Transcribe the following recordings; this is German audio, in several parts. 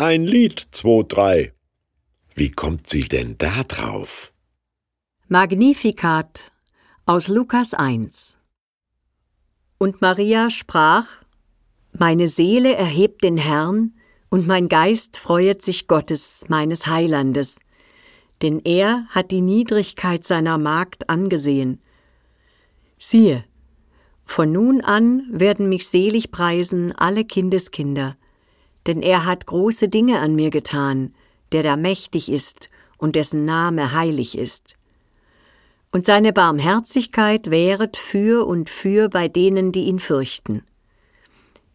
ein Lied, zwei, drei. Wie kommt sie denn da drauf? Magnificat aus Lukas 1 Und Maria sprach, Meine Seele erhebt den Herrn, und mein Geist freuet sich Gottes, meines Heilandes, denn er hat die Niedrigkeit seiner Magd angesehen. Siehe, von nun an werden mich selig preisen alle Kindeskinder, denn er hat große Dinge an mir getan, der da mächtig ist und dessen Name heilig ist und seine Barmherzigkeit währet für und für bei denen, die ihn fürchten.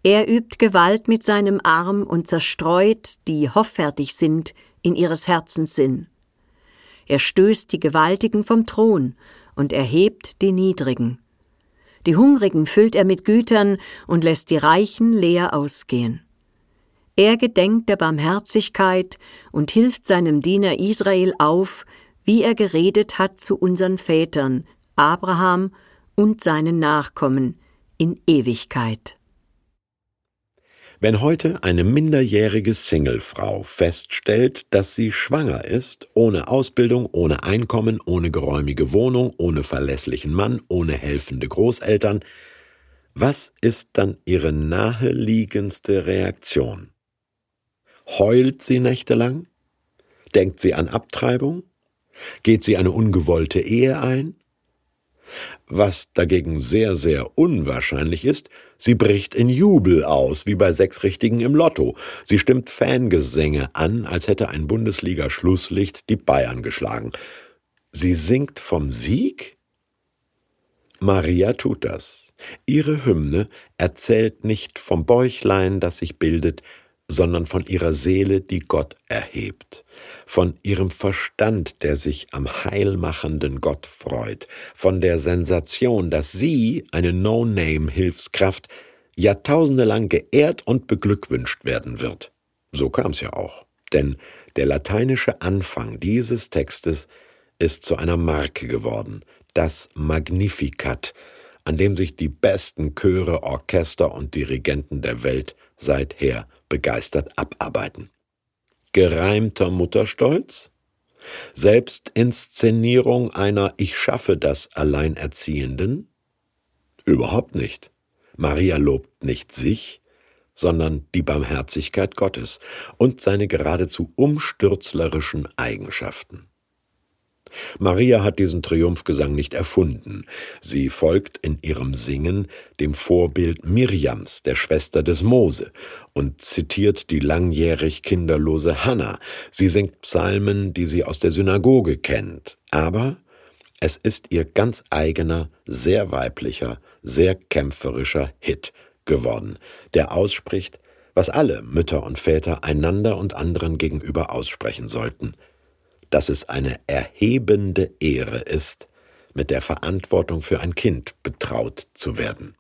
Er übt Gewalt mit seinem Arm und zerstreut, die hoffärtig sind, in ihres Herzens Sinn. Er stößt die Gewaltigen vom Thron und erhebt die Niedrigen. Die Hungrigen füllt er mit Gütern und lässt die Reichen leer ausgehen. Er gedenkt der Barmherzigkeit und hilft seinem Diener Israel auf, wie er geredet hat zu unseren Vätern, Abraham und seinen Nachkommen in Ewigkeit. Wenn heute eine minderjährige Singlefrau feststellt, dass sie schwanger ist, ohne Ausbildung, ohne Einkommen, ohne geräumige Wohnung, ohne verlässlichen Mann, ohne helfende Großeltern, was ist dann ihre naheliegendste Reaktion? Heult sie nächtelang? Denkt sie an Abtreibung? Geht sie eine ungewollte Ehe ein? Was dagegen sehr, sehr unwahrscheinlich ist, sie bricht in Jubel aus, wie bei sechs Richtigen im Lotto. Sie stimmt Fangesänge an, als hätte ein Bundesliga-Schlusslicht die Bayern geschlagen. Sie singt vom Sieg? Maria tut das. Ihre Hymne erzählt nicht vom Bäuchlein, das sich bildet, sondern von ihrer Seele, die Gott erhebt, von ihrem Verstand, der sich am heilmachenden Gott freut, von der Sensation, dass sie, eine No-Name-Hilfskraft, jahrtausendelang geehrt und beglückwünscht werden wird. So kam's ja auch, denn der lateinische Anfang dieses Textes ist zu einer Marke geworden, das Magnificat, an dem sich die besten Chöre, Orchester und Dirigenten der Welt seither begeistert abarbeiten. Gereimter Mutterstolz? Selbstinszenierung einer Ich schaffe das Alleinerziehenden? Überhaupt nicht. Maria lobt nicht sich, sondern die Barmherzigkeit Gottes und seine geradezu umstürzlerischen Eigenschaften. Maria hat diesen Triumphgesang nicht erfunden. Sie folgt in ihrem Singen dem Vorbild Mirjams, der Schwester des Mose, und zitiert die langjährig kinderlose Hannah. Sie singt Psalmen, die sie aus der Synagoge kennt. Aber es ist ihr ganz eigener, sehr weiblicher, sehr kämpferischer Hit geworden, der ausspricht, was alle Mütter und Väter einander und anderen gegenüber aussprechen sollten – dass es eine erhebende Ehre ist, mit der Verantwortung für ein Kind betraut zu werden.